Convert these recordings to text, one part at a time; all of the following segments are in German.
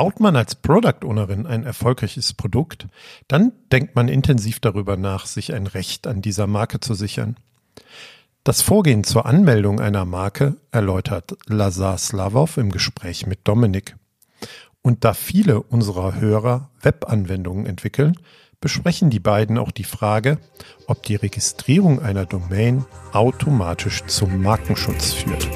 Baut man als Product Ownerin ein erfolgreiches Produkt, dann denkt man intensiv darüber nach, sich ein Recht an dieser Marke zu sichern. Das Vorgehen zur Anmeldung einer Marke erläutert Lazar Slavov im Gespräch mit Dominik. Und da viele unserer Hörer Webanwendungen entwickeln, besprechen die beiden auch die Frage, ob die Registrierung einer Domain automatisch zum Markenschutz führt.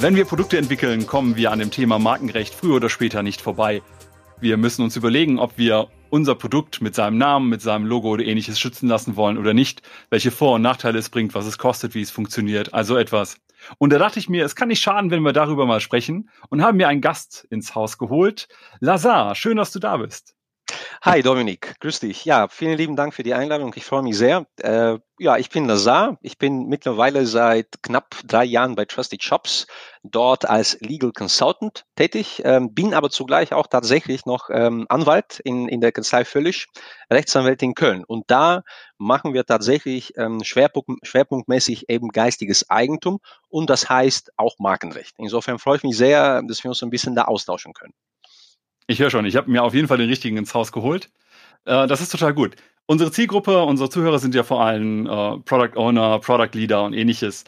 Wenn wir Produkte entwickeln, kommen wir an dem Thema Markenrecht früher oder später nicht vorbei. Wir müssen uns überlegen, ob wir unser Produkt mit seinem Namen, mit seinem Logo oder ähnliches schützen lassen wollen oder nicht, welche Vor- und Nachteile es bringt, was es kostet, wie es funktioniert, also etwas. Und da dachte ich mir, es kann nicht schaden, wenn wir darüber mal sprechen und haben mir einen Gast ins Haus geholt. Lazar, schön, dass du da bist. Hi Dominik, grüß dich. Ja, vielen lieben Dank für die Einladung. Ich freue mich sehr. Äh, ja, ich bin Lazar. Ich bin mittlerweile seit knapp drei Jahren bei Trusted Shops, dort als Legal Consultant tätig, ähm, bin aber zugleich auch tatsächlich noch ähm, Anwalt in, in der Kanzlei Völlig, Rechtsanwalt in Köln. Und da machen wir tatsächlich ähm, Schwerpunkt, schwerpunktmäßig eben geistiges Eigentum und das heißt auch Markenrecht. Insofern freue ich mich sehr, dass wir uns ein bisschen da austauschen können. Ich höre schon, ich habe mir auf jeden Fall den richtigen ins Haus geholt. Äh, das ist total gut. Unsere Zielgruppe, unsere Zuhörer sind ja vor allem äh, Product Owner, Product Leader und ähnliches.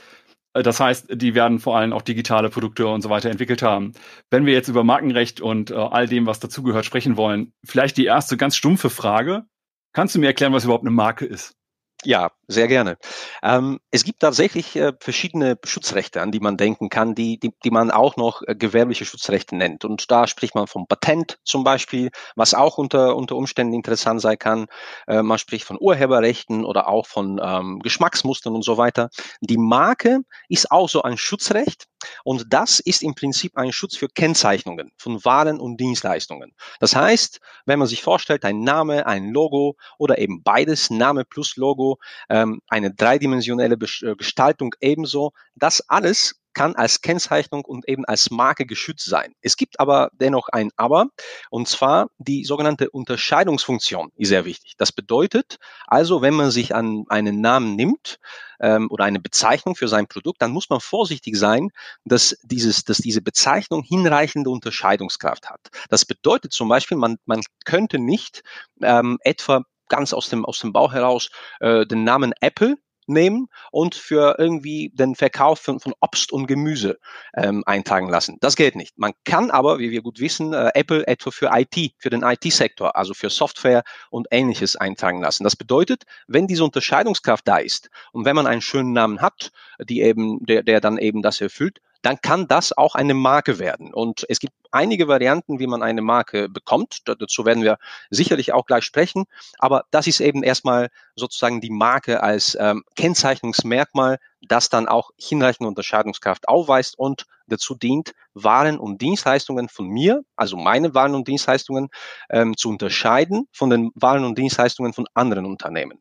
Äh, das heißt, die werden vor allem auch digitale Produkte und so weiter entwickelt haben. Wenn wir jetzt über Markenrecht und äh, all dem, was dazugehört, sprechen wollen, vielleicht die erste ganz stumpfe Frage. Kannst du mir erklären, was überhaupt eine Marke ist? Ja, sehr gerne. Ähm, es gibt tatsächlich äh, verschiedene Schutzrechte, an die man denken kann, die, die, die man auch noch äh, gewerbliche Schutzrechte nennt. Und da spricht man vom Patent zum Beispiel, was auch unter, unter Umständen interessant sein kann. Äh, man spricht von Urheberrechten oder auch von ähm, Geschmacksmustern und so weiter. Die Marke ist auch so ein Schutzrecht und das ist im Prinzip ein Schutz für Kennzeichnungen von Waren und Dienstleistungen. Das heißt, wenn man sich vorstellt, ein Name, ein Logo oder eben beides, Name plus Logo, ähm, eine dreidimensionelle äh, Gestaltung ebenso. Das alles kann als Kennzeichnung und eben als Marke geschützt sein. Es gibt aber dennoch ein Aber, und zwar die sogenannte Unterscheidungsfunktion ist sehr wichtig. Das bedeutet also, wenn man sich an einen Namen nimmt ähm, oder eine Bezeichnung für sein Produkt, dann muss man vorsichtig sein, dass, dieses, dass diese Bezeichnung hinreichende Unterscheidungskraft hat. Das bedeutet zum Beispiel, man, man könnte nicht ähm, etwa ganz aus dem, aus dem Bauch heraus äh, den Namen Apple nehmen und für irgendwie den Verkauf von, von Obst und Gemüse ähm, eintragen lassen. Das geht nicht. Man kann aber, wie wir gut wissen, äh, Apple etwa für IT, für den IT-Sektor, also für Software und ähnliches eintragen lassen. Das bedeutet, wenn diese Unterscheidungskraft da ist und wenn man einen schönen Namen hat, die eben, der, der dann eben das erfüllt, dann kann das auch eine Marke werden. Und es gibt einige Varianten, wie man eine Marke bekommt. Dazu werden wir sicherlich auch gleich sprechen. Aber das ist eben erstmal sozusagen die Marke als ähm, Kennzeichnungsmerkmal, das dann auch hinreichende Unterscheidungskraft aufweist und dazu dient, Waren und Dienstleistungen von mir, also meine Waren und Dienstleistungen, ähm, zu unterscheiden von den Waren und Dienstleistungen von anderen Unternehmen.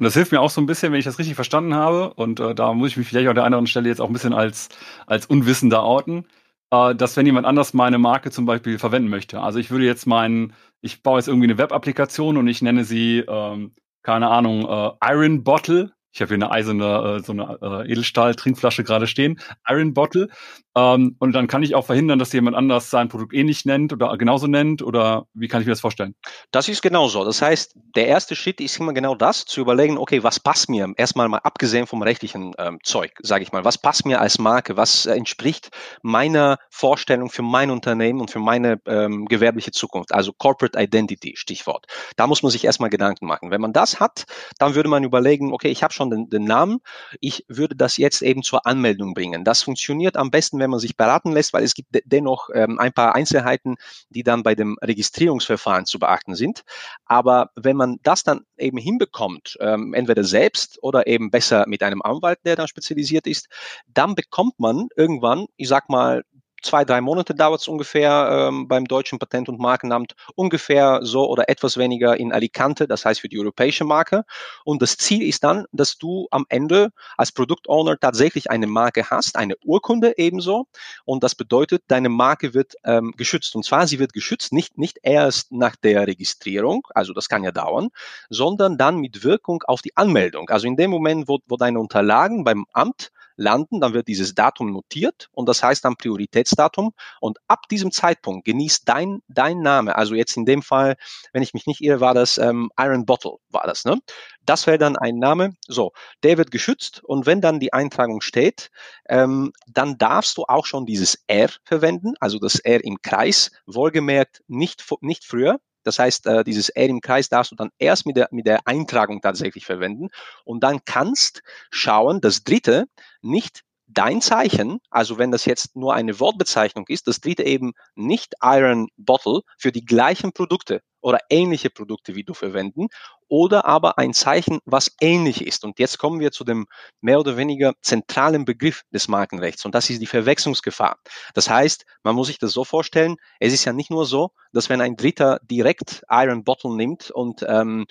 Und das hilft mir auch so ein bisschen, wenn ich das richtig verstanden habe. Und äh, da muss ich mich vielleicht an der anderen Stelle jetzt auch ein bisschen als, als Unwissender outen, äh, dass wenn jemand anders meine Marke zum Beispiel verwenden möchte. Also ich würde jetzt meinen, ich baue jetzt irgendwie eine Web-Applikation und ich nenne sie, ähm, keine Ahnung, äh, Iron Bottle ich habe hier eine eiserne, äh, so eine äh, Edelstahl-Trinkflasche gerade stehen, Iron Bottle. Ähm, und dann kann ich auch verhindern, dass jemand anders sein Produkt ähnlich nennt oder genauso nennt. Oder wie kann ich mir das vorstellen? Das ist genauso. Das heißt, der erste Schritt ist immer genau das, zu überlegen, okay, was passt mir? Erstmal mal abgesehen vom rechtlichen ähm, Zeug, sage ich mal. Was passt mir als Marke? Was äh, entspricht meiner Vorstellung für mein Unternehmen und für meine ähm, gewerbliche Zukunft? Also Corporate Identity, Stichwort. Da muss man sich erstmal Gedanken machen. Wenn man das hat, dann würde man überlegen, okay, ich habe schon den, den Namen. Ich würde das jetzt eben zur Anmeldung bringen. Das funktioniert am besten, wenn man sich beraten lässt, weil es gibt dennoch ähm, ein paar Einzelheiten, die dann bei dem Registrierungsverfahren zu beachten sind. Aber wenn man das dann eben hinbekommt, ähm, entweder selbst oder eben besser mit einem Anwalt, der dann spezialisiert ist, dann bekommt man irgendwann, ich sag mal, zwei, drei Monate dauert es ungefähr ähm, beim deutschen Patent- und Markenamt, ungefähr so oder etwas weniger in Alicante, das heißt für die europäische Marke. Und das Ziel ist dann, dass du am Ende als Produktowner tatsächlich eine Marke hast, eine Urkunde ebenso. Und das bedeutet, deine Marke wird ähm, geschützt. Und zwar, sie wird geschützt nicht, nicht erst nach der Registrierung, also das kann ja dauern, sondern dann mit Wirkung auf die Anmeldung. Also in dem Moment, wo, wo deine Unterlagen beim Amt landen, dann wird dieses Datum notiert und das heißt dann Prioritätsdatum. Und ab diesem Zeitpunkt genießt dein, dein Name, also jetzt in dem Fall, wenn ich mich nicht irre, war das ähm, Iron Bottle, war das, ne? Das wäre dann ein Name, so, der wird geschützt und wenn dann die Eintragung steht, ähm, dann darfst du auch schon dieses R verwenden, also das R im Kreis, wohlgemerkt nicht, nicht früher, das heißt, äh, dieses R im Kreis darfst du dann erst mit der, mit der Eintragung tatsächlich verwenden und dann kannst schauen, das dritte nicht dein Zeichen, also wenn das jetzt nur eine Wortbezeichnung ist, das dritte eben nicht Iron Bottle für die gleichen Produkte oder ähnliche Produkte wie du verwenden oder aber ein Zeichen, was ähnlich ist. Und jetzt kommen wir zu dem mehr oder weniger zentralen Begriff des Markenrechts und das ist die Verwechslungsgefahr. Das heißt, man muss sich das so vorstellen, es ist ja nicht nur so, dass wenn ein Dritter direkt Iron Bottle nimmt und ähm,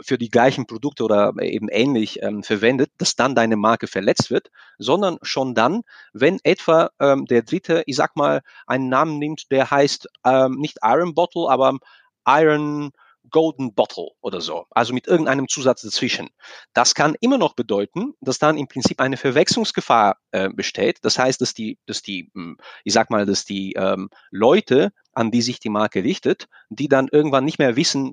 für die gleichen Produkte oder eben ähnlich ähm, verwendet, dass dann deine Marke verletzt wird, sondern schon dann, wenn etwa ähm, der Dritte, ich sag mal, einen Namen nimmt, der heißt ähm, nicht Iron Bottle, aber Iron Golden Bottle oder so, also mit irgendeinem Zusatz dazwischen. Das kann immer noch bedeuten, dass dann im Prinzip eine Verwechslungsgefahr äh, besteht. Das heißt, dass die, dass die, hm, ich sag mal, dass die ähm, Leute, an die sich die Marke richtet, die dann irgendwann nicht mehr wissen,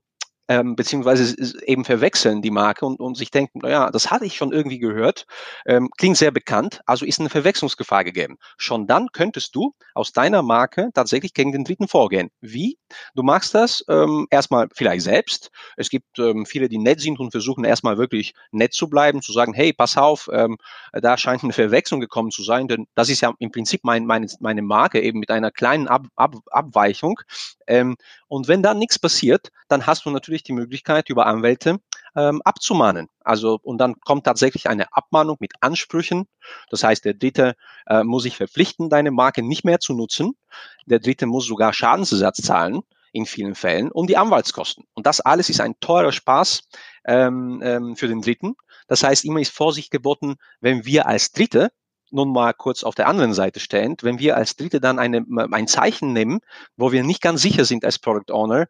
ähm, beziehungsweise eben verwechseln die Marke und, und sich denken, naja, das hatte ich schon irgendwie gehört, ähm, klingt sehr bekannt, also ist eine Verwechslungsgefahr gegeben. Schon dann könntest du aus deiner Marke tatsächlich gegen den Dritten vorgehen. Wie? Du machst das ähm, erstmal vielleicht selbst. Es gibt ähm, viele, die nett sind und versuchen erstmal wirklich nett zu bleiben, zu sagen, hey, pass auf, ähm, da scheint eine Verwechslung gekommen zu sein, denn das ist ja im Prinzip mein, meine, meine Marke eben mit einer kleinen Ab, Ab, Abweichung. Ähm, und wenn da nichts passiert, dann hast du natürlich die Möglichkeit, über Anwälte ähm, abzumahnen. Also und dann kommt tatsächlich eine Abmahnung mit Ansprüchen. Das heißt, der Dritte äh, muss sich verpflichten, deine Marke nicht mehr zu nutzen. Der Dritte muss sogar Schadensersatz zahlen in vielen Fällen und die Anwaltskosten. Und das alles ist ein teurer Spaß ähm, ähm, für den Dritten. Das heißt, immer ist Vorsicht geboten, wenn wir als Dritte nun mal kurz auf der anderen Seite stehend, wenn wir als Dritte dann eine, ein Zeichen nehmen, wo wir nicht ganz sicher sind als Product Owner,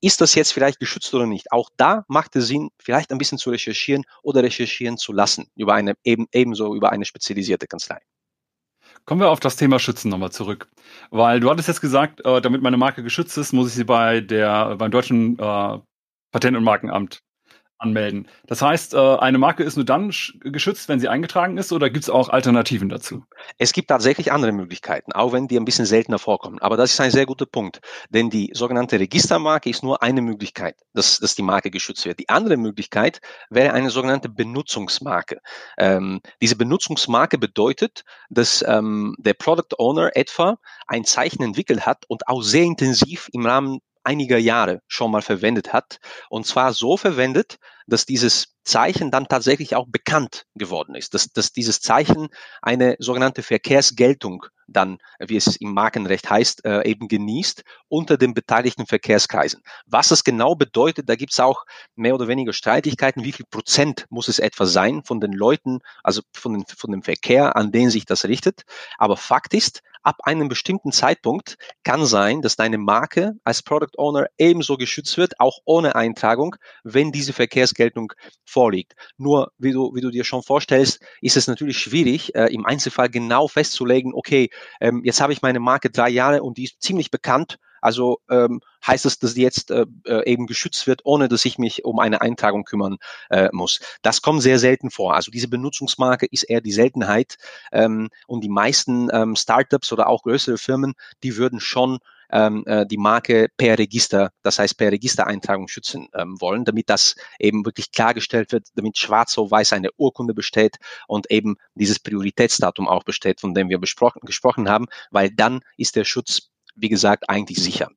ist das jetzt vielleicht geschützt oder nicht? Auch da macht es Sinn, vielleicht ein bisschen zu recherchieren oder recherchieren zu lassen über eine eben, ebenso über eine spezialisierte Kanzlei. Kommen wir auf das Thema Schützen nochmal zurück. Weil du hattest jetzt gesagt, äh, damit meine Marke geschützt ist, muss ich sie bei der, beim deutschen äh, Patent- und Markenamt anmelden. Das heißt, äh, eine Marke ist nur dann geschützt, wenn sie eingetragen ist, oder gibt es auch Alternativen dazu? Es gibt tatsächlich andere Möglichkeiten, auch wenn die ein bisschen seltener vorkommen. Aber das ist ein sehr guter Punkt, denn die sogenannte Registermarke ist nur eine Möglichkeit, dass, dass die Marke geschützt wird. Die andere Möglichkeit wäre eine sogenannte Benutzungsmarke. Ähm, diese Benutzungsmarke bedeutet, dass ähm, der Product Owner etwa ein Zeichen entwickelt hat und auch sehr intensiv im Rahmen einiger Jahre schon mal verwendet hat. Und zwar so verwendet, dass dieses Zeichen dann tatsächlich auch bekannt geworden ist, dass, dass dieses Zeichen eine sogenannte Verkehrsgeltung dann, wie es im Markenrecht heißt, äh, eben genießt unter den beteiligten Verkehrskreisen. Was das genau bedeutet, da gibt es auch mehr oder weniger Streitigkeiten, wie viel Prozent muss es etwa sein von den Leuten, also von, von dem Verkehr, an den sich das richtet. Aber Fakt ist, ab einem bestimmten Zeitpunkt kann sein, dass deine Marke als Product Owner ebenso geschützt wird, auch ohne Eintragung, wenn diese Verkehrsgeltung vorliegt. Nur, wie du, wie du dir schon vorstellst, ist es natürlich schwierig, äh, im Einzelfall genau festzulegen, okay, ähm, jetzt habe ich meine Marke drei Jahre und die ist ziemlich bekannt, also ähm, heißt es, dass jetzt äh, äh, eben geschützt wird, ohne dass ich mich um eine Eintragung kümmern äh, muss. Das kommt sehr selten vor. Also diese Benutzungsmarke ist eher die Seltenheit ähm, und die meisten ähm, Startups oder auch größere Firmen, die würden schon ähm, äh, die Marke per Register, das heißt per Registereintragung schützen ähm, wollen, damit das eben wirklich klargestellt wird, damit schwarz auf weiß eine Urkunde besteht und eben dieses Prioritätsdatum auch besteht, von dem wir besprochen, gesprochen haben, weil dann ist der Schutz wie gesagt, eigentlich sicher.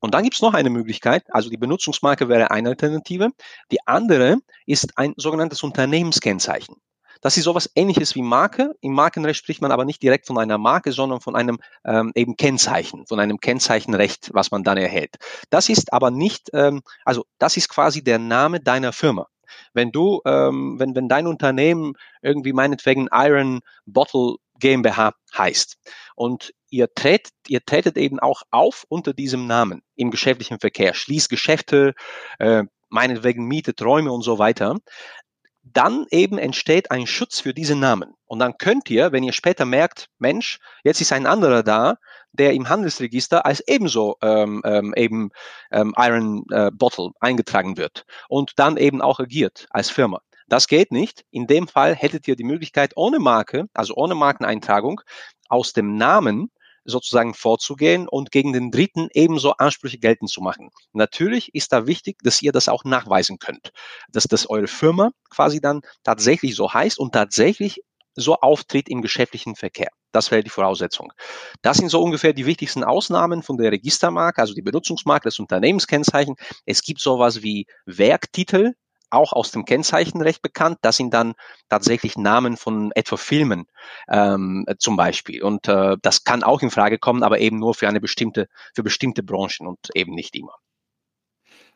Und dann gibt es noch eine Möglichkeit, also die Benutzungsmarke wäre eine Alternative. Die andere ist ein sogenanntes Unternehmenskennzeichen. Das ist sowas ähnliches wie Marke. Im Markenrecht spricht man aber nicht direkt von einer Marke, sondern von einem ähm, eben Kennzeichen, von einem Kennzeichenrecht, was man dann erhält. Das ist aber nicht, ähm, also das ist quasi der Name deiner Firma. Wenn du, ähm, wenn, wenn dein Unternehmen irgendwie meinetwegen Iron Bottle GmbH heißt und ihr tretet, ihr tretet eben auch auf unter diesem Namen im geschäftlichen Verkehr, schließt Geschäfte, äh, meinetwegen mietet Räume und so weiter, dann eben entsteht ein Schutz für diesen Namen. Und dann könnt ihr, wenn ihr später merkt, Mensch, jetzt ist ein anderer da, der im Handelsregister als ebenso ähm, ähm, eben ähm, Iron äh, Bottle eingetragen wird und dann eben auch agiert als Firma. Das geht nicht. In dem Fall hättet ihr die Möglichkeit, ohne Marke, also ohne Markeneintragung, aus dem Namen sozusagen vorzugehen und gegen den Dritten ebenso Ansprüche geltend zu machen. Natürlich ist da wichtig, dass ihr das auch nachweisen könnt, dass das eure Firma quasi dann tatsächlich so heißt und tatsächlich so auftritt im geschäftlichen Verkehr. Das wäre die Voraussetzung. Das sind so ungefähr die wichtigsten Ausnahmen von der Registermarke, also die Benutzungsmarke, das Unternehmenskennzeichen. Es gibt sowas wie Werktitel, auch aus dem Kennzeichenrecht bekannt. Das sind dann tatsächlich Namen von etwa Filmen ähm, zum Beispiel. Und äh, das kann auch in Frage kommen, aber eben nur für eine bestimmte, für bestimmte Branchen und eben nicht immer.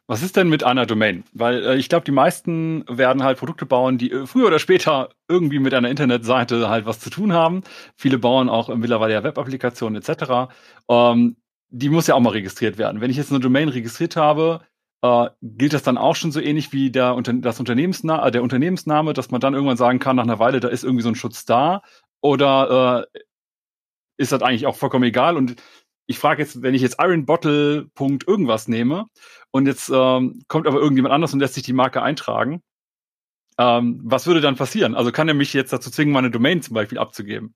Was ist denn mit einer Domain? Weil äh, ich glaube, die meisten werden halt Produkte bauen, die äh, früher oder später irgendwie mit einer Internetseite halt was zu tun haben. Viele bauen auch mittlerweile ja Web-Applikationen etc. Ähm, die muss ja auch mal registriert werden. Wenn ich jetzt eine Domain registriert habe, äh, gilt das dann auch schon so ähnlich wie der, das Unternehmensna äh, der Unternehmensname, dass man dann irgendwann sagen kann, nach einer Weile, da ist irgendwie so ein Schutz da? Oder äh, ist das eigentlich auch vollkommen egal? Und ich frage jetzt, wenn ich jetzt Iron Bottle Punkt irgendwas nehme und jetzt ähm, kommt aber irgendjemand anders und lässt sich die Marke eintragen, ähm, was würde dann passieren? Also kann er mich jetzt dazu zwingen, meine Domain zum Beispiel abzugeben?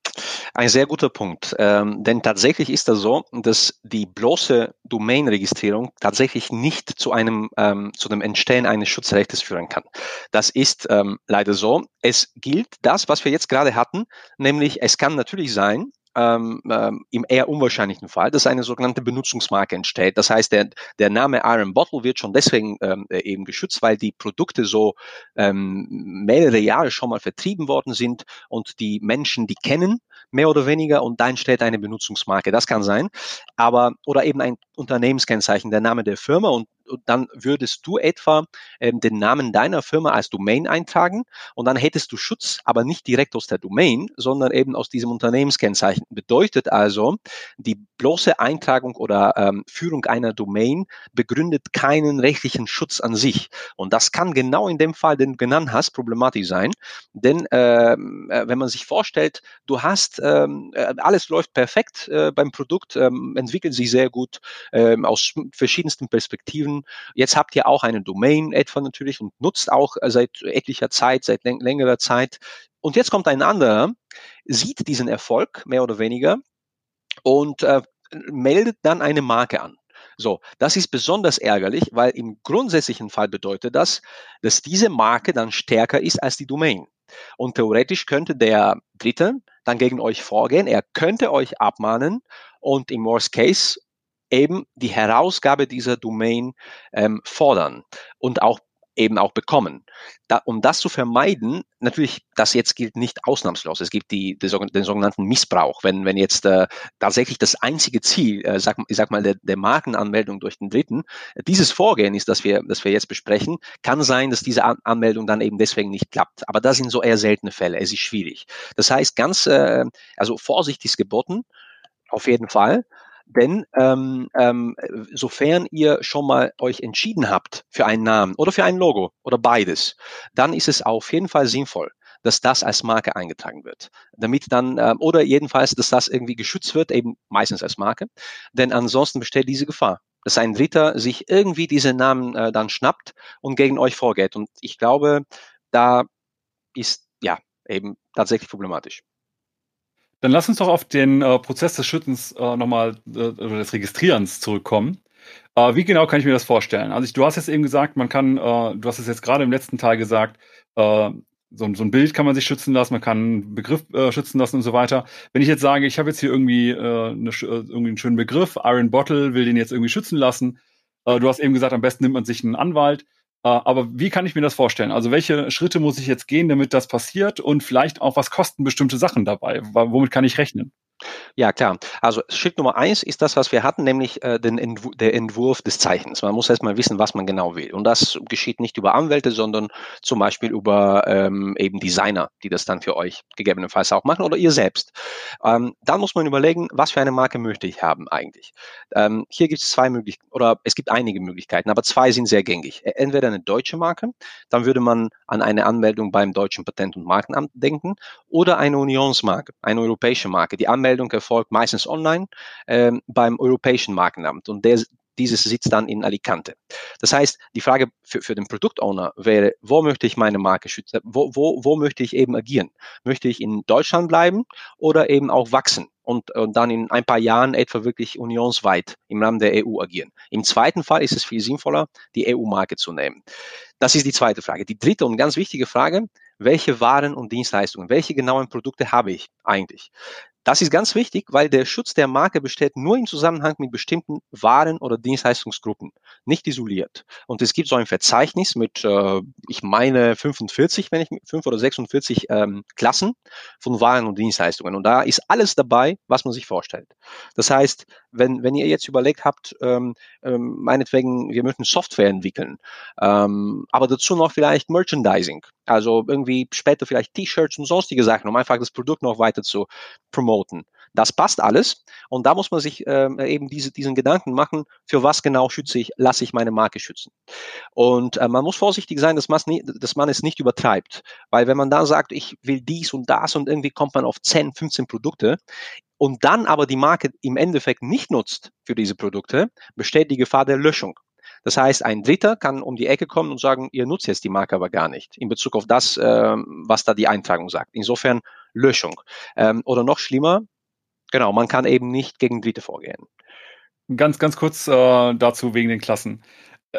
Ein sehr guter Punkt. Ähm, denn tatsächlich ist das so, dass die bloße Domain-Registrierung tatsächlich nicht zu einem, ähm, zu dem Entstehen eines Schutzrechts führen kann. Das ist ähm, leider so. Es gilt das, was wir jetzt gerade hatten, nämlich es kann natürlich sein, ähm, ähm, im eher unwahrscheinlichen Fall, dass eine sogenannte Benutzungsmarke entsteht. Das heißt, der, der Name Iron Bottle wird schon deswegen ähm, äh, eben geschützt, weil die Produkte so ähm, mehrere Jahre schon mal vertrieben worden sind und die Menschen die kennen, mehr oder weniger, und da entsteht eine Benutzungsmarke. Das kann sein. Aber, oder eben ein Unternehmenskennzeichen, der Name der Firma und dann würdest du etwa ähm, den Namen deiner Firma als Domain eintragen und dann hättest du Schutz, aber nicht direkt aus der Domain, sondern eben aus diesem Unternehmenskennzeichen. Bedeutet also, die bloße Eintragung oder ähm, Führung einer Domain begründet keinen rechtlichen Schutz an sich. Und das kann genau in dem Fall, den du genannt hast, problematisch sein. Denn ähm, äh, wenn man sich vorstellt, du hast, ähm, äh, alles läuft perfekt äh, beim Produkt, ähm, entwickelt sich sehr gut aus verschiedensten Perspektiven, Jetzt habt ihr auch eine Domain etwa natürlich und nutzt auch seit etlicher Zeit, seit längerer Zeit. Und jetzt kommt ein anderer, sieht diesen Erfolg mehr oder weniger und äh, meldet dann eine Marke an. So, das ist besonders ärgerlich, weil im grundsätzlichen Fall bedeutet das, dass diese Marke dann stärker ist als die Domain. Und theoretisch könnte der Dritte dann gegen euch vorgehen, er könnte euch abmahnen und im Worst Case eben die Herausgabe dieser Domain ähm, fordern und auch eben auch bekommen. Da, um das zu vermeiden, natürlich, das jetzt gilt nicht ausnahmslos. Es gibt die, die den sogenannten Missbrauch. Wenn, wenn jetzt äh, tatsächlich das einzige Ziel, äh, sag, ich sag mal, der, der Markenanmeldung durch den Dritten, dieses Vorgehen ist, das wir, das wir jetzt besprechen, kann sein, dass diese An Anmeldung dann eben deswegen nicht klappt. Aber das sind so eher seltene Fälle. Es ist schwierig. Das heißt, ganz, äh, also Vorsicht ist geboten, auf jeden Fall. Denn ähm, ähm, sofern ihr schon mal euch entschieden habt für einen Namen oder für ein Logo oder beides, dann ist es auf jeden Fall sinnvoll, dass das als Marke eingetragen wird. Damit dann, ähm, oder jedenfalls, dass das irgendwie geschützt wird, eben meistens als Marke. Denn ansonsten besteht diese Gefahr, dass ein Dritter sich irgendwie diese Namen äh, dann schnappt und gegen euch vorgeht. Und ich glaube, da ist ja eben tatsächlich problematisch. Dann lass uns doch auf den äh, Prozess des Schüttens äh, nochmal äh, oder des Registrierens zurückkommen. Äh, wie genau kann ich mir das vorstellen? Also ich, du hast jetzt eben gesagt, man kann, äh, du hast es jetzt gerade im letzten Teil gesagt, äh, so, so, ein Bild kann man sich schützen lassen, man kann einen Begriff äh, schützen lassen und so weiter. Wenn ich jetzt sage, ich habe jetzt hier irgendwie, äh, eine, äh, irgendwie einen schönen Begriff, Iron Bottle, will den jetzt irgendwie schützen lassen. Äh, du hast eben gesagt, am besten nimmt man sich einen Anwalt. Aber wie kann ich mir das vorstellen? Also welche Schritte muss ich jetzt gehen, damit das passiert? Und vielleicht auch, was kosten bestimmte Sachen dabei? Womit kann ich rechnen? Ja, klar. Also Schritt Nummer eins ist das, was wir hatten, nämlich äh, den Entw der Entwurf des Zeichens. Man muss erstmal wissen, was man genau will. Und das geschieht nicht über Anwälte, sondern zum Beispiel über ähm, eben Designer, die das dann für euch gegebenenfalls auch machen oder ihr selbst. Ähm, dann muss man überlegen, was für eine Marke möchte ich haben eigentlich. Ähm, hier gibt es zwei Möglichkeiten, oder es gibt einige Möglichkeiten, aber zwei sind sehr gängig. E, entweder eine deutsche Marke, dann würde man an eine Anmeldung beim deutschen Patent- und Markenamt denken, oder eine Unionsmarke, eine europäische Marke. Die Anmeldung Anmeldung erfolgt meistens online ähm, beim Europäischen Markenamt und der, dieses sitzt dann in Alicante. Das heißt, die Frage für, für den Produktowner wäre, wo möchte ich meine Marke schützen? Wo, wo, wo möchte ich eben agieren? Möchte ich in Deutschland bleiben oder eben auch wachsen? Und, und dann in ein paar Jahren etwa wirklich unionsweit im Rahmen der EU agieren. Im zweiten Fall ist es viel sinnvoller, die EU-Marke zu nehmen. Das ist die zweite Frage. Die dritte und ganz wichtige Frage, welche Waren und Dienstleistungen, welche genauen Produkte habe ich eigentlich? Das ist ganz wichtig, weil der Schutz der Marke besteht nur im Zusammenhang mit bestimmten Waren oder Dienstleistungsgruppen, nicht isoliert. Und es gibt so ein Verzeichnis mit, äh, ich meine, 45, wenn ich fünf oder 46 ähm, Klassen von Waren und Dienstleistungen. Und da ist alles dabei, was man sich vorstellt. Das heißt, wenn, wenn ihr jetzt überlegt habt, ähm, ähm, meinetwegen, wir möchten Software entwickeln, ähm, aber dazu noch vielleicht Merchandising, also irgendwie später vielleicht T-Shirts und sonstige Sachen, um einfach das Produkt noch weiter zu promoten. Das passt alles und da muss man sich ähm, eben diese, diesen Gedanken machen, für was genau schütze ich, lasse ich meine Marke schützen. Und äh, man muss vorsichtig sein, dass, nie, dass man es nicht übertreibt, weil wenn man da sagt, ich will dies und das und irgendwie kommt man auf 10, 15 Produkte, und dann aber die Marke im Endeffekt nicht nutzt für diese Produkte, besteht die Gefahr der Löschung. Das heißt, ein Dritter kann um die Ecke kommen und sagen, ihr nutzt jetzt die Marke aber gar nicht in Bezug auf das, äh, was da die Eintragung sagt. Insofern Löschung. Ähm, oder noch schlimmer, genau, man kann eben nicht gegen Dritte vorgehen. Ganz, ganz kurz äh, dazu wegen den Klassen.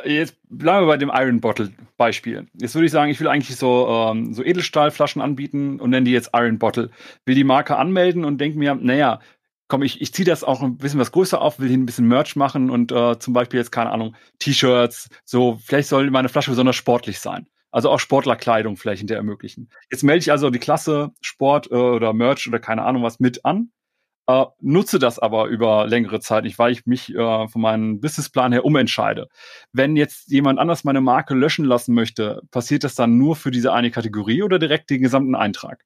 Jetzt bleiben wir bei dem Iron Bottle Beispiel. Jetzt würde ich sagen, ich will eigentlich so, ähm, so Edelstahlflaschen anbieten und nenne die jetzt Iron Bottle. Will die Marke anmelden und denke mir, naja, komm, ich, ich ziehe das auch ein bisschen was größer auf, will hier ein bisschen Merch machen und äh, zum Beispiel jetzt, keine Ahnung, T-Shirts, so, vielleicht soll meine Flasche besonders sportlich sein. Also auch Sportlerkleidung vielleicht hinterher ermöglichen. Jetzt melde ich also die Klasse Sport äh, oder Merch oder keine Ahnung was mit an, äh, nutze das aber über längere Zeit nicht, weil ich mich äh, von meinem Businessplan her umentscheide. Wenn jetzt jemand anders meine Marke löschen lassen möchte, passiert das dann nur für diese eine Kategorie oder direkt den gesamten Eintrag?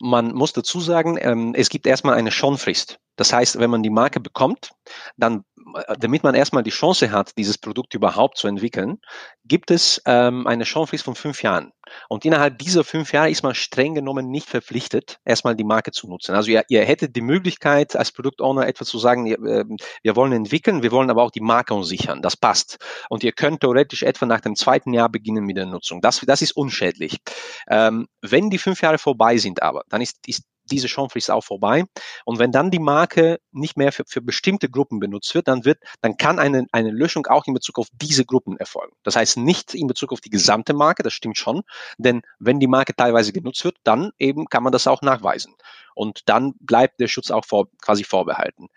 Man muss dazu sagen, ähm, es gibt erstmal eine Schonfrist. Das heißt, wenn man die Marke bekommt, dann, damit man erstmal die Chance hat, dieses Produkt überhaupt zu entwickeln, gibt es ähm, eine Schonfrist von fünf Jahren. Und innerhalb dieser fünf Jahre ist man streng genommen nicht verpflichtet, erstmal die Marke zu nutzen. Also ihr, ihr hättet die Möglichkeit, als Produktowner etwas zu sagen, ihr, äh, wir wollen entwickeln, wir wollen aber auch die Marke unsichern. Das passt. Und ihr könnt theoretisch etwa nach dem zweiten Jahr beginnen mit der Nutzung. Das, das ist unschädlich. Ähm, wenn die fünf Jahre vorbei sind aber, dann ist, ist diese Chance auch vorbei. Und wenn dann die Marke nicht mehr für, für bestimmte Gruppen benutzt wird, dann wird, dann kann eine, eine Löschung auch in Bezug auf diese Gruppen erfolgen. Das heißt nicht in Bezug auf die gesamte Marke, das stimmt schon, denn wenn die Marke teilweise genutzt wird, dann eben kann man das auch nachweisen. Und dann bleibt der Schutz auch vor, quasi vorbehalten.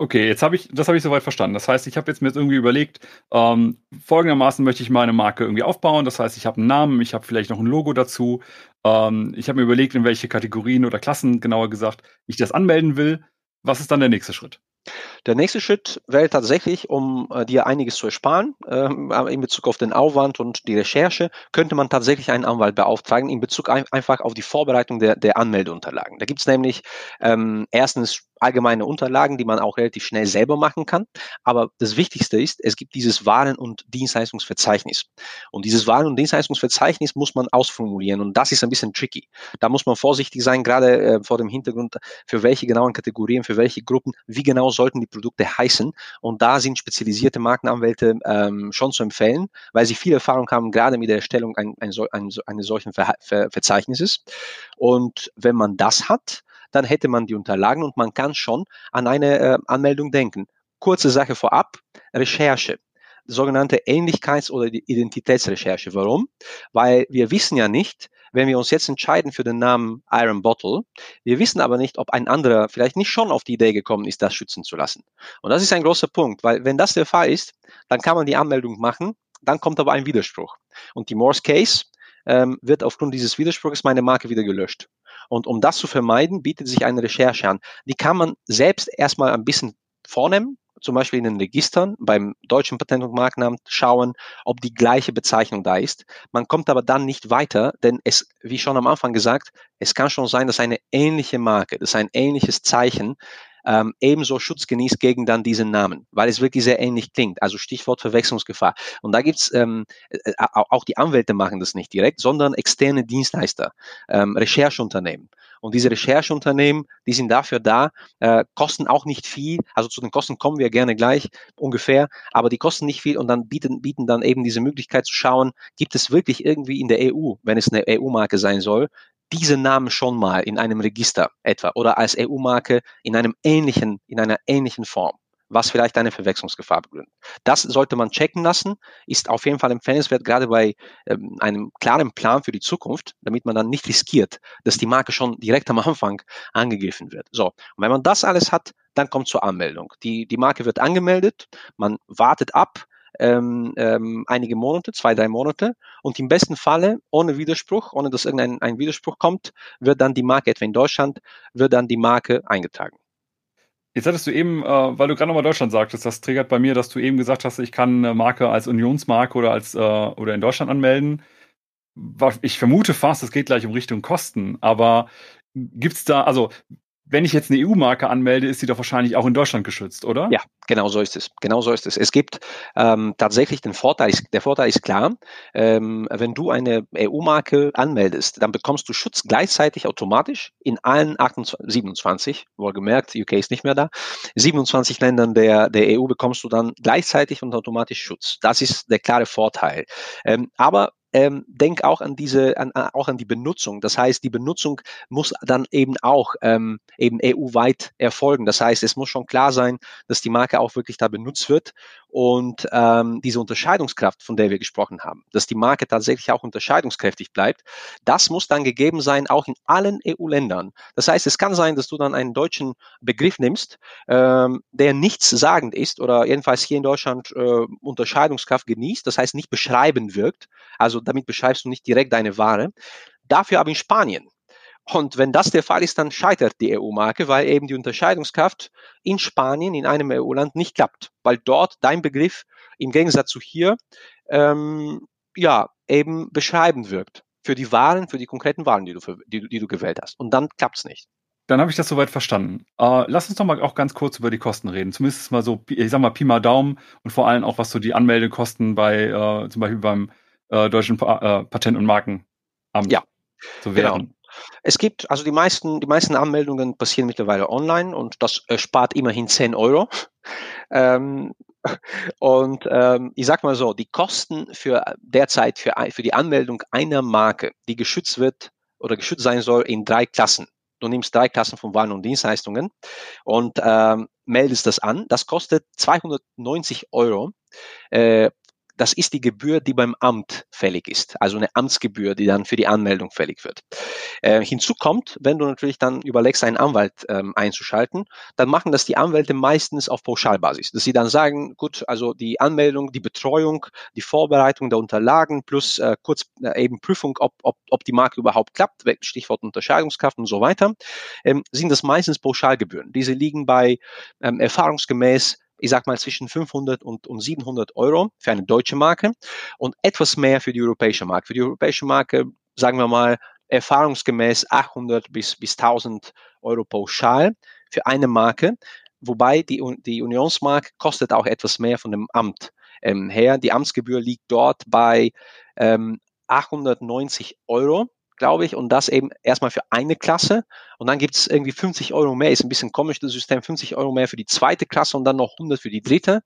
Okay, jetzt habe ich, das habe ich soweit verstanden. Das heißt, ich habe jetzt mir jetzt irgendwie überlegt, ähm, folgendermaßen möchte ich meine Marke irgendwie aufbauen. Das heißt, ich habe einen Namen, ich habe vielleicht noch ein Logo dazu. Ähm, ich habe mir überlegt, in welche Kategorien oder Klassen, genauer gesagt, ich das anmelden will. Was ist dann der nächste Schritt? Der nächste Schritt wäre tatsächlich, um äh, dir einiges zu ersparen, äh, in Bezug auf den Aufwand und die Recherche, könnte man tatsächlich einen Anwalt beauftragen in Bezug ein, einfach auf die Vorbereitung der, der Anmeldeunterlagen. Da gibt es nämlich ähm, erstens allgemeine Unterlagen, die man auch relativ schnell selber machen kann. Aber das Wichtigste ist, es gibt dieses Waren- und Dienstleistungsverzeichnis. Und dieses Waren- und Dienstleistungsverzeichnis muss man ausformulieren. Und das ist ein bisschen tricky. Da muss man vorsichtig sein, gerade äh, vor dem Hintergrund, für welche genauen Kategorien, für welche Gruppen, wie genau sollten die Produkte heißen. Und da sind spezialisierte Markenanwälte ähm, schon zu empfehlen, weil sie viel Erfahrung haben, gerade mit der Erstellung ein, ein, ein, eines solchen Ver Ver Verzeichnisses. Und wenn man das hat, dann hätte man die Unterlagen und man kann schon an eine äh, Anmeldung denken. Kurze Sache vorab, Recherche sogenannte Ähnlichkeits- oder Identitätsrecherche. Warum? Weil wir wissen ja nicht, wenn wir uns jetzt entscheiden für den Namen Iron Bottle, wir wissen aber nicht, ob ein anderer vielleicht nicht schon auf die Idee gekommen ist, das schützen zu lassen. Und das ist ein großer Punkt, weil wenn das der Fall ist, dann kann man die Anmeldung machen, dann kommt aber ein Widerspruch. Und die Morse Case ähm, wird aufgrund dieses Widerspruchs meine Marke wieder gelöscht. Und um das zu vermeiden, bietet sich eine Recherche an. Die kann man selbst erstmal ein bisschen vornehmen, zum Beispiel in den Registern beim deutschen Patent- und Markenamt schauen, ob die gleiche Bezeichnung da ist. Man kommt aber dann nicht weiter, denn es, wie schon am Anfang gesagt, es kann schon sein, dass eine ähnliche Marke, das ist ein ähnliches Zeichen, ähm, ebenso Schutz genießt gegen dann diesen Namen, weil es wirklich sehr ähnlich klingt. Also Stichwort Verwechslungsgefahr. Und da gibt's ähm, äh, auch die Anwälte machen das nicht direkt, sondern externe Dienstleister, ähm, Rechercheunternehmen. Und diese Rechercheunternehmen, die sind dafür da, äh, kosten auch nicht viel. Also zu den Kosten kommen wir gerne gleich ungefähr, aber die kosten nicht viel und dann bieten, bieten dann eben diese Möglichkeit zu schauen, gibt es wirklich irgendwie in der EU, wenn es eine EU-Marke sein soll, diese Namen schon mal in einem Register etwa oder als EU-Marke in einem ähnlichen, in einer ähnlichen Form was vielleicht eine Verwechslungsgefahr begründet. Das sollte man checken lassen, ist auf jeden Fall empfehlenswert, gerade bei ähm, einem klaren Plan für die Zukunft, damit man dann nicht riskiert, dass die Marke schon direkt am Anfang angegriffen wird. So, und wenn man das alles hat, dann kommt zur Anmeldung. Die, die Marke wird angemeldet, man wartet ab, ähm, ähm, einige Monate, zwei, drei Monate. Und im besten Falle, ohne Widerspruch, ohne dass irgendein ein Widerspruch kommt, wird dann die Marke, etwa in Deutschland, wird dann die Marke eingetragen. Jetzt hattest du eben, äh, weil du gerade nochmal Deutschland sagtest, das triggert bei mir, dass du eben gesagt hast, ich kann eine Marke als Unionsmarke oder als äh, oder in Deutschland anmelden. Ich vermute fast, es geht gleich um Richtung Kosten, aber gibt's da, also wenn ich jetzt eine EU-Marke anmelde, ist sie doch wahrscheinlich auch in Deutschland geschützt, oder? Ja, genau so ist es. Genau so ist es. Es gibt ähm, tatsächlich den Vorteil, der Vorteil ist klar, ähm, wenn du eine EU-Marke anmeldest, dann bekommst du Schutz gleichzeitig automatisch in allen 28, 27, wohlgemerkt, UK ist nicht mehr da, 27 Ländern der, der EU bekommst du dann gleichzeitig und automatisch Schutz. Das ist der klare Vorteil. Ähm, aber ähm, denk auch an diese, an, auch an die Benutzung. Das heißt, die Benutzung muss dann eben auch ähm, eben EU-weit erfolgen. Das heißt, es muss schon klar sein, dass die Marke auch wirklich da benutzt wird und ähm, diese Unterscheidungskraft, von der wir gesprochen haben, dass die Marke tatsächlich auch unterscheidungskräftig bleibt, das muss dann gegeben sein, auch in allen EU-Ländern. Das heißt, es kann sein, dass du dann einen deutschen Begriff nimmst, ähm, der nichts sagend ist oder jedenfalls hier in Deutschland äh, Unterscheidungskraft genießt, das heißt nicht beschreibend wirkt. Also damit beschreibst du nicht direkt deine Ware. Dafür aber in Spanien und wenn das der Fall ist, dann scheitert die EU-Marke, weil eben die Unterscheidungskraft in Spanien, in einem EU-Land nicht klappt, weil dort dein Begriff im Gegensatz zu hier ähm, ja eben beschreibend wirkt für die Waren, für die konkreten Waren, die du, die, die du gewählt hast. Und dann klappt es nicht. Dann habe ich das soweit verstanden. Äh, lass uns doch mal auch ganz kurz über die Kosten reden. Zumindest mal so, ich sag mal, Pi mal Daumen und vor allem auch, was so die Anmeldekosten bei äh, zum Beispiel beim äh, Deutschen pa äh, Patent- und Markenamt ja, so wären. Genau. Es gibt, also die meisten, die meisten Anmeldungen passieren mittlerweile online und das spart immerhin 10 Euro. Ähm, und ähm, ich sag mal so, die Kosten für derzeit für, für die Anmeldung einer Marke, die geschützt wird oder geschützt sein soll, in drei Klassen. Du nimmst drei Klassen von Waren und Dienstleistungen und ähm, meldest das an. Das kostet 290 Euro äh, das ist die Gebühr, die beim Amt fällig ist. Also eine Amtsgebühr, die dann für die Anmeldung fällig wird. Äh, hinzu kommt, wenn du natürlich dann überlegst, einen Anwalt ähm, einzuschalten, dann machen das die Anwälte meistens auf Pauschalbasis. Dass sie dann sagen, gut, also die Anmeldung, die Betreuung, die Vorbereitung der Unterlagen plus äh, kurz äh, eben Prüfung, ob, ob, ob die Marke überhaupt klappt, Stichwort Unterscheidungskraft und so weiter, ähm, sind das meistens Pauschalgebühren. Diese liegen bei ähm, erfahrungsgemäß ich sag mal zwischen 500 und, und 700 Euro für eine deutsche Marke und etwas mehr für die europäische Marke. Für die europäische Marke, sagen wir mal, erfahrungsgemäß 800 bis, bis 1000 Euro pauschal für eine Marke, wobei die, die Unionsmarke kostet auch etwas mehr von dem Amt ähm, her. Die Amtsgebühr liegt dort bei ähm, 890 Euro glaube ich, und das eben erstmal für eine Klasse. Und dann gibt es irgendwie 50 Euro mehr, ist ein bisschen komisch, das System, 50 Euro mehr für die zweite Klasse und dann noch 100 für die dritte.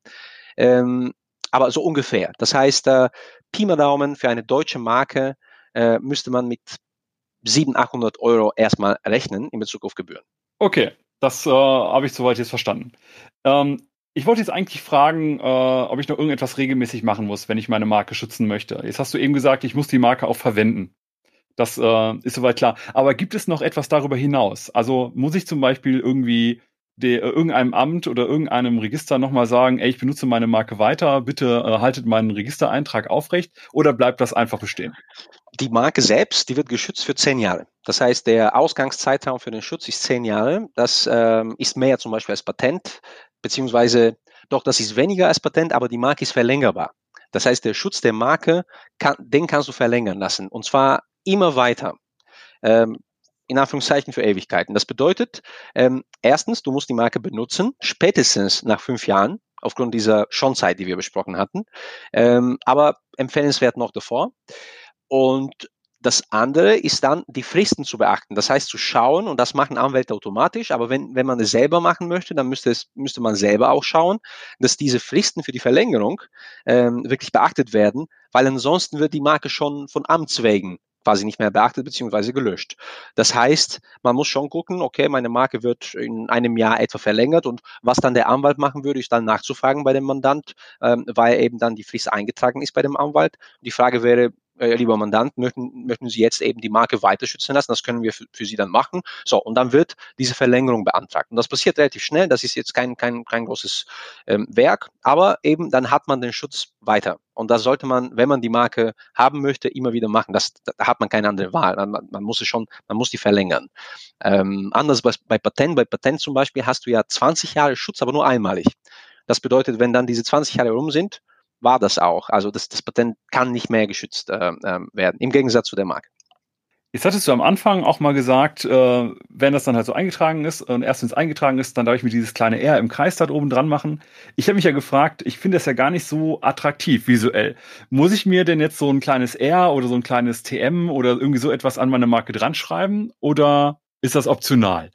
Ähm, aber so ungefähr. Das heißt, äh, Pi mal Daumen für eine deutsche Marke äh, müsste man mit 700, 800 Euro erstmal rechnen in Bezug auf Gebühren. Okay, das äh, habe ich soweit jetzt verstanden. Ähm, ich wollte jetzt eigentlich fragen, äh, ob ich noch irgendetwas regelmäßig machen muss, wenn ich meine Marke schützen möchte. Jetzt hast du eben gesagt, ich muss die Marke auch verwenden. Das äh, ist soweit klar. Aber gibt es noch etwas darüber hinaus? Also muss ich zum Beispiel irgendwie der, irgendeinem Amt oder irgendeinem Register nochmal sagen, ey, ich benutze meine Marke weiter, bitte äh, haltet meinen Registereintrag aufrecht oder bleibt das einfach bestehen? Die Marke selbst, die wird geschützt für zehn Jahre. Das heißt, der Ausgangszeitraum für den Schutz ist zehn Jahre. Das ähm, ist mehr zum Beispiel als Patent, beziehungsweise doch, das ist weniger als Patent, aber die Marke ist verlängerbar. Das heißt, der Schutz der Marke, kann, den kannst du verlängern lassen. Und zwar immer weiter. Ähm, in Anführungszeichen für Ewigkeiten. Das bedeutet, ähm, erstens, du musst die Marke benutzen, spätestens nach fünf Jahren, aufgrund dieser Schonzeit, die wir besprochen hatten. Ähm, aber empfehlenswert noch davor. Und das andere ist dann, die Fristen zu beachten. Das heißt, zu schauen, und das machen Anwälte automatisch, aber wenn, wenn man es selber machen möchte, dann müsste, es, müsste man selber auch schauen, dass diese Fristen für die Verlängerung ähm, wirklich beachtet werden, weil ansonsten wird die Marke schon von Amts wegen quasi nicht mehr beachtet beziehungsweise gelöscht. Das heißt, man muss schon gucken, okay, meine Marke wird in einem Jahr etwa verlängert und was dann der Anwalt machen würde, ist dann nachzufragen bei dem Mandant, ähm, weil eben dann die Frist eingetragen ist bei dem Anwalt. Die Frage wäre, äh, lieber Mandant, möchten, möchten Sie jetzt eben die Marke weiter schützen lassen? Das können wir für, für Sie dann machen. So, und dann wird diese Verlängerung beantragt. Und das passiert relativ schnell. Das ist jetzt kein, kein, kein großes ähm, Werk, aber eben dann hat man den Schutz weiter. Und das sollte man, wenn man die Marke haben möchte, immer wieder machen. Das, da hat man keine andere Wahl. Man, man muss es schon, man muss die verlängern. Ähm, anders bei, bei Patent. Bei Patent zum Beispiel hast du ja 20 Jahre Schutz, aber nur einmalig. Das bedeutet, wenn dann diese 20 Jahre rum sind, war das auch. Also das, das Patent kann nicht mehr geschützt äh, werden, im Gegensatz zu der Marke. Jetzt hattest du am Anfang auch mal gesagt, äh, wenn das dann halt so eingetragen ist und erst wenn es eingetragen ist, dann darf ich mir dieses kleine R im Kreis da oben dran machen. Ich habe mich ja gefragt, ich finde das ja gar nicht so attraktiv visuell. Muss ich mir denn jetzt so ein kleines R oder so ein kleines TM oder irgendwie so etwas an meine Marke dran schreiben oder ist das optional?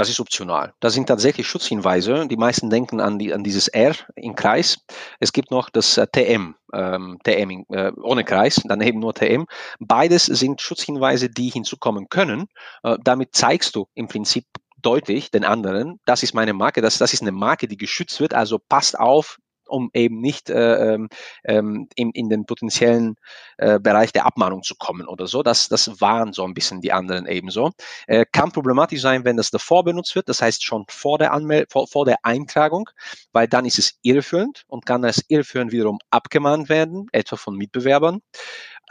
Das ist optional. Das sind tatsächlich Schutzhinweise. Die meisten denken an, die, an dieses R im Kreis. Es gibt noch das äh, TM, ähm, TM äh, ohne Kreis, dann eben nur TM. Beides sind Schutzhinweise, die hinzukommen können. Äh, damit zeigst du im Prinzip deutlich den anderen, das ist meine Marke, das, das ist eine Marke, die geschützt wird, also passt auf, um eben nicht äh, ähm, ähm, in, in den potenziellen äh, Bereich der Abmahnung zu kommen oder so. Das, das waren so ein bisschen die anderen ebenso. Äh, kann problematisch sein, wenn das davor benutzt wird, das heißt schon vor der Anmel vor, vor der Eintragung, weil dann ist es irreführend und kann als irreführend wiederum abgemahnt werden, etwa von Mitbewerbern.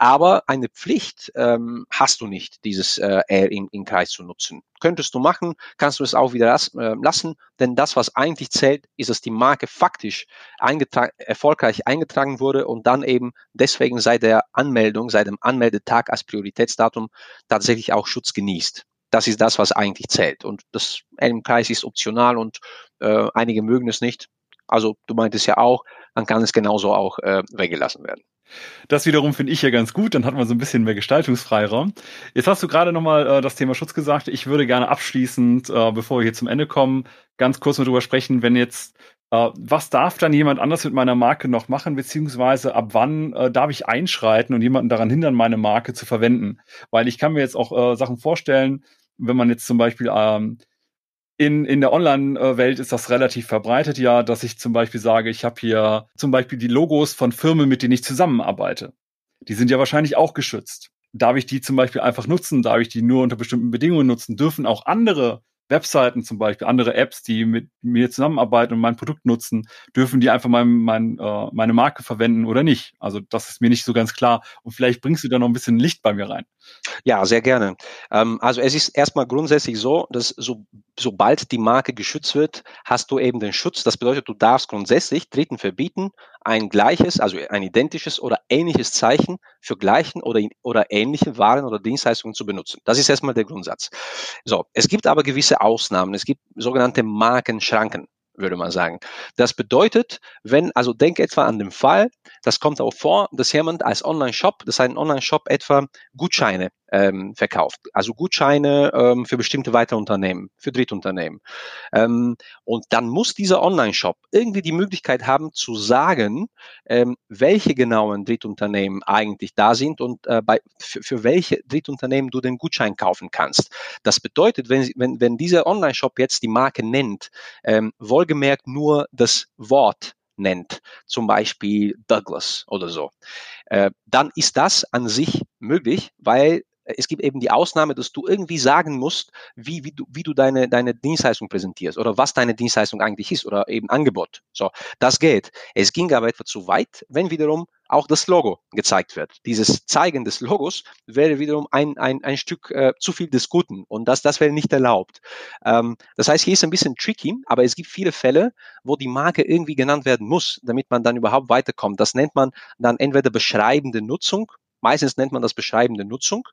Aber eine Pflicht ähm, hast du nicht, dieses äh, R in, in Kreis zu nutzen. Könntest du machen, kannst du es auch wieder las, äh, lassen, denn das, was eigentlich zählt, ist, dass die Marke faktisch eingetra erfolgreich eingetragen wurde und dann eben deswegen seit der Anmeldung, seit dem Anmeldetag als Prioritätsdatum tatsächlich auch Schutz genießt. Das ist das, was eigentlich zählt. Und das R im Kreis ist optional und äh, einige mögen es nicht. Also du meintest ja auch, dann kann es genauso auch äh, weggelassen werden. Das wiederum finde ich ja ganz gut, dann hat man so ein bisschen mehr Gestaltungsfreiraum. Jetzt hast du gerade nochmal äh, das Thema Schutz gesagt. Ich würde gerne abschließend, äh, bevor wir hier zum Ende kommen, ganz kurz mal drüber sprechen, wenn jetzt, äh, was darf dann jemand anders mit meiner Marke noch machen, beziehungsweise ab wann äh, darf ich einschreiten und jemanden daran hindern, meine Marke zu verwenden? Weil ich kann mir jetzt auch äh, Sachen vorstellen, wenn man jetzt zum Beispiel ähm, in, in der Online-Welt ist das relativ verbreitet, ja, dass ich zum Beispiel sage, ich habe hier zum Beispiel die Logos von Firmen, mit denen ich zusammenarbeite. Die sind ja wahrscheinlich auch geschützt. Darf ich die zum Beispiel einfach nutzen? Darf ich die nur unter bestimmten Bedingungen nutzen? Dürfen auch andere Webseiten zum Beispiel, andere Apps, die mit mir zusammenarbeiten und mein Produkt nutzen, dürfen die einfach mein, mein, äh, meine Marke verwenden oder nicht? Also das ist mir nicht so ganz klar. Und vielleicht bringst du da noch ein bisschen Licht bei mir rein. Ja, sehr gerne. Ähm, also es ist erstmal grundsätzlich so, dass so, sobald die Marke geschützt wird, hast du eben den Schutz. Das bedeutet, du darfst grundsätzlich Dritten verbieten, ein gleiches, also ein identisches oder ähnliches Zeichen für gleichen oder, oder ähnliche Waren oder Dienstleistungen zu benutzen. Das ist erstmal der Grundsatz. So, es gibt aber gewisse Ausnahmen. Es gibt sogenannte Markenschranken würde man sagen. Das bedeutet, wenn, also denk etwa an den Fall, das kommt auch vor, dass jemand als Online-Shop, das ist ein Online-Shop etwa Gutscheine ähm, verkauft. Also Gutscheine ähm, für bestimmte weitere Unternehmen, für Drittunternehmen. Ähm, und dann muss dieser Online-Shop irgendwie die Möglichkeit haben zu sagen, ähm, welche genauen Drittunternehmen eigentlich da sind und äh, bei, für, für welche Drittunternehmen du den Gutschein kaufen kannst. Das bedeutet, wenn, wenn, wenn dieser Online-Shop jetzt die Marke nennt, ähm, wohlgemerkt nur das Wort nennt, zum Beispiel Douglas oder so, äh, dann ist das an sich möglich, weil es gibt eben die Ausnahme, dass du irgendwie sagen musst, wie, wie, du, wie du deine, deine Dienstleistung präsentierst oder was deine Dienstleistung eigentlich ist oder eben Angebot. So, das geht. Es ging aber etwa zu weit, wenn wiederum auch das Logo gezeigt wird. Dieses Zeigen des Logos wäre wiederum ein, ein, ein Stück äh, zu viel des Guten und das, das wäre nicht erlaubt. Ähm, das heißt, hier ist ein bisschen tricky, aber es gibt viele Fälle, wo die Marke irgendwie genannt werden muss, damit man dann überhaupt weiterkommt. Das nennt man dann entweder beschreibende Nutzung, meistens nennt man das beschreibende Nutzung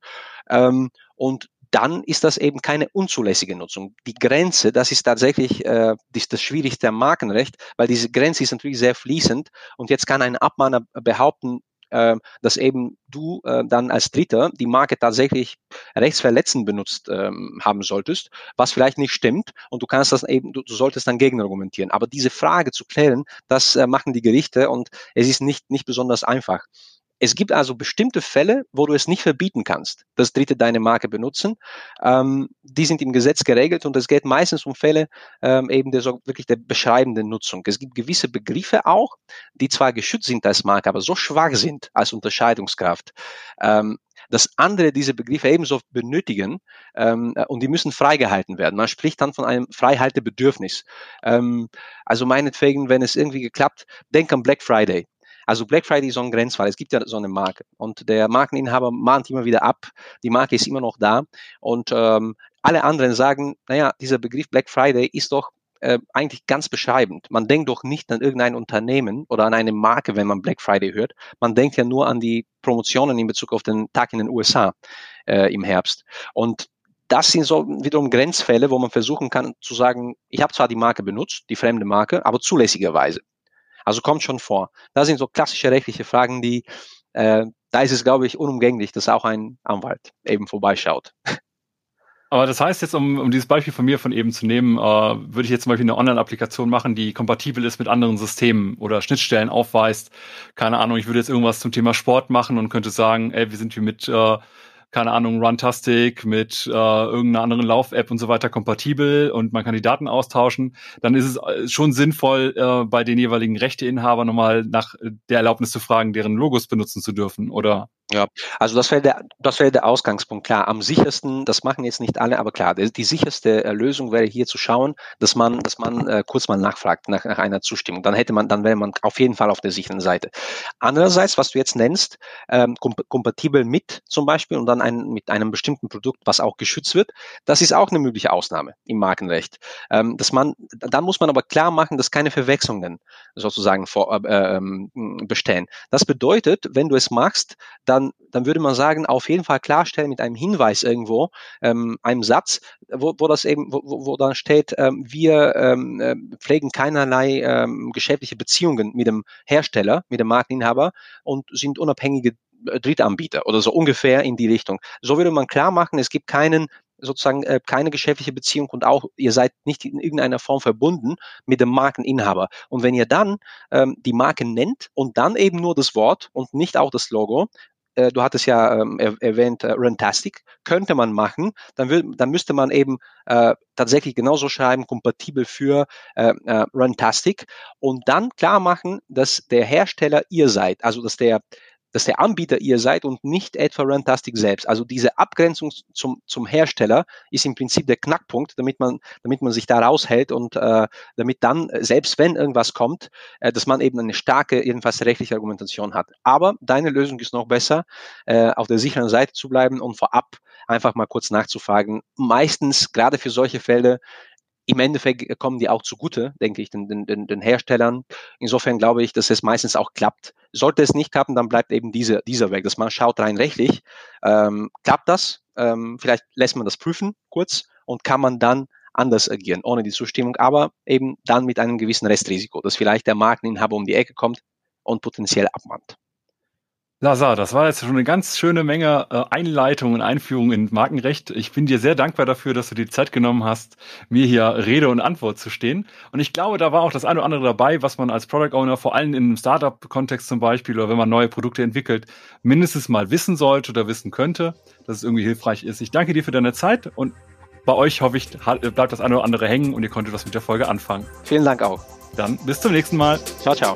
ähm, und dann ist das eben keine unzulässige Nutzung. Die Grenze, das ist tatsächlich äh, das, das Schwierigste am Markenrecht, weil diese Grenze ist natürlich sehr fließend und jetzt kann ein Abmahner behaupten, äh, dass eben du äh, dann als Dritter die Marke tatsächlich rechtsverletzend benutzt ähm, haben solltest, was vielleicht nicht stimmt und du kannst das eben, du, du solltest dann gegen argumentieren. Aber diese Frage zu klären, das äh, machen die Gerichte und es ist nicht, nicht besonders einfach. Es gibt also bestimmte Fälle, wo du es nicht verbieten kannst, dass Dritte deine Marke benutzen. Ähm, die sind im Gesetz geregelt und es geht meistens um Fälle ähm, eben der so wirklich der beschreibenden Nutzung. Es gibt gewisse Begriffe auch, die zwar geschützt sind als Marke, aber so schwach sind als Unterscheidungskraft, ähm, dass andere diese Begriffe ebenso benötigen ähm, und die müssen freigehalten werden. Man spricht dann von einem Freihaltebedürfnis. Ähm, also meinetwegen, wenn es irgendwie geklappt, denk an Black Friday. Also Black Friday ist so ein Grenzfall. Es gibt ja so eine Marke und der Markeninhaber mahnt immer wieder ab. Die Marke ist immer noch da und ähm, alle anderen sagen, naja, dieser Begriff Black Friday ist doch äh, eigentlich ganz beschreibend. Man denkt doch nicht an irgendein Unternehmen oder an eine Marke, wenn man Black Friday hört. Man denkt ja nur an die Promotionen in Bezug auf den Tag in den USA äh, im Herbst. Und das sind so wiederum Grenzfälle, wo man versuchen kann zu sagen, ich habe zwar die Marke benutzt, die fremde Marke, aber zulässigerweise. Also kommt schon vor. Das sind so klassische rechtliche Fragen, die, äh, da ist es, glaube ich, unumgänglich, dass auch ein Anwalt eben vorbeischaut. Aber das heißt jetzt, um, um dieses Beispiel von mir von eben zu nehmen, äh, würde ich jetzt zum Beispiel eine Online-Applikation machen, die kompatibel ist mit anderen Systemen oder Schnittstellen aufweist. Keine Ahnung, ich würde jetzt irgendwas zum Thema Sport machen und könnte sagen, ey, wir sind hier mit äh, keine Ahnung, Runtastic mit äh, irgendeiner anderen Lauf-App und so weiter kompatibel und man kann die Daten austauschen, dann ist es äh, schon sinnvoll, äh, bei den jeweiligen Rechteinhabern nochmal nach der Erlaubnis zu fragen, deren Logos benutzen zu dürfen, oder? Ja, also das wäre der, das wäre der Ausgangspunkt. Klar, am sichersten, das machen jetzt nicht alle, aber klar, die, die sicherste äh, Lösung wäre hier zu schauen, dass man, dass man äh, kurz mal nachfragt nach, nach einer Zustimmung. Dann hätte man, dann wäre man auf jeden Fall auf der sicheren Seite. Andererseits, was du jetzt nennst, ähm, kom kompatibel mit zum Beispiel und dann ein, mit einem bestimmten Produkt, was auch geschützt wird, das ist auch eine mögliche Ausnahme im Markenrecht. Ähm, dass man, dann muss man aber klar machen, dass keine Verwechslungen sozusagen vor, äh, ähm, bestehen. Das bedeutet, wenn du es machst, dann dann, dann würde man sagen, auf jeden Fall klarstellen mit einem Hinweis irgendwo, ähm, einem Satz, wo, wo das eben, wo, wo dann steht, ähm, wir ähm, äh, pflegen keinerlei ähm, geschäftliche Beziehungen mit dem Hersteller, mit dem Markeninhaber und sind unabhängige äh, Drittanbieter oder so ungefähr in die Richtung. So würde man klar machen, es gibt keinen sozusagen äh, keine geschäftliche Beziehung und auch ihr seid nicht in irgendeiner Form verbunden mit dem Markeninhaber. Und wenn ihr dann ähm, die Marke nennt und dann eben nur das Wort und nicht auch das Logo, äh, du hattest ja ähm, erwähnt, äh, Runtastic, könnte man machen, dann, will, dann müsste man eben äh, tatsächlich genauso schreiben, kompatibel für äh, äh, Runtastic. Und dann klar machen, dass der Hersteller ihr seid, also dass der dass der Anbieter ihr seid und nicht etwa Runtastic selbst. Also diese Abgrenzung zum, zum Hersteller ist im Prinzip der Knackpunkt, damit man, damit man sich da raushält und äh, damit dann, selbst wenn irgendwas kommt, äh, dass man eben eine starke, jedenfalls rechtliche Argumentation hat. Aber deine Lösung ist noch besser, äh, auf der sicheren Seite zu bleiben und vorab einfach mal kurz nachzufragen. Meistens, gerade für solche Fälle, im Endeffekt kommen die auch zugute, denke ich, den, den, den Herstellern. Insofern glaube ich, dass es meistens auch klappt. Sollte es nicht klappen, dann bleibt eben dieser, dieser Weg, dass man schaut rein rechtlich, ähm, klappt das, ähm, vielleicht lässt man das prüfen kurz und kann man dann anders agieren, ohne die Zustimmung, aber eben dann mit einem gewissen Restrisiko, dass vielleicht der Markeninhaber um die Ecke kommt und potenziell abmahnt. Lazar, das war jetzt schon eine ganz schöne Menge äh, Einleitung und Einführung in Markenrecht. Ich bin dir sehr dankbar dafür, dass du die Zeit genommen hast, mir hier Rede und Antwort zu stehen. Und ich glaube, da war auch das eine oder andere dabei, was man als Product Owner, vor allem in einem Startup-Kontext zum Beispiel oder wenn man neue Produkte entwickelt, mindestens mal wissen sollte oder wissen könnte, dass es irgendwie hilfreich ist. Ich danke dir für deine Zeit und bei euch hoffe ich, bleibt das eine oder andere hängen und ihr konntet was mit der Folge anfangen. Vielen Dank auch. Dann bis zum nächsten Mal. Ciao, ciao.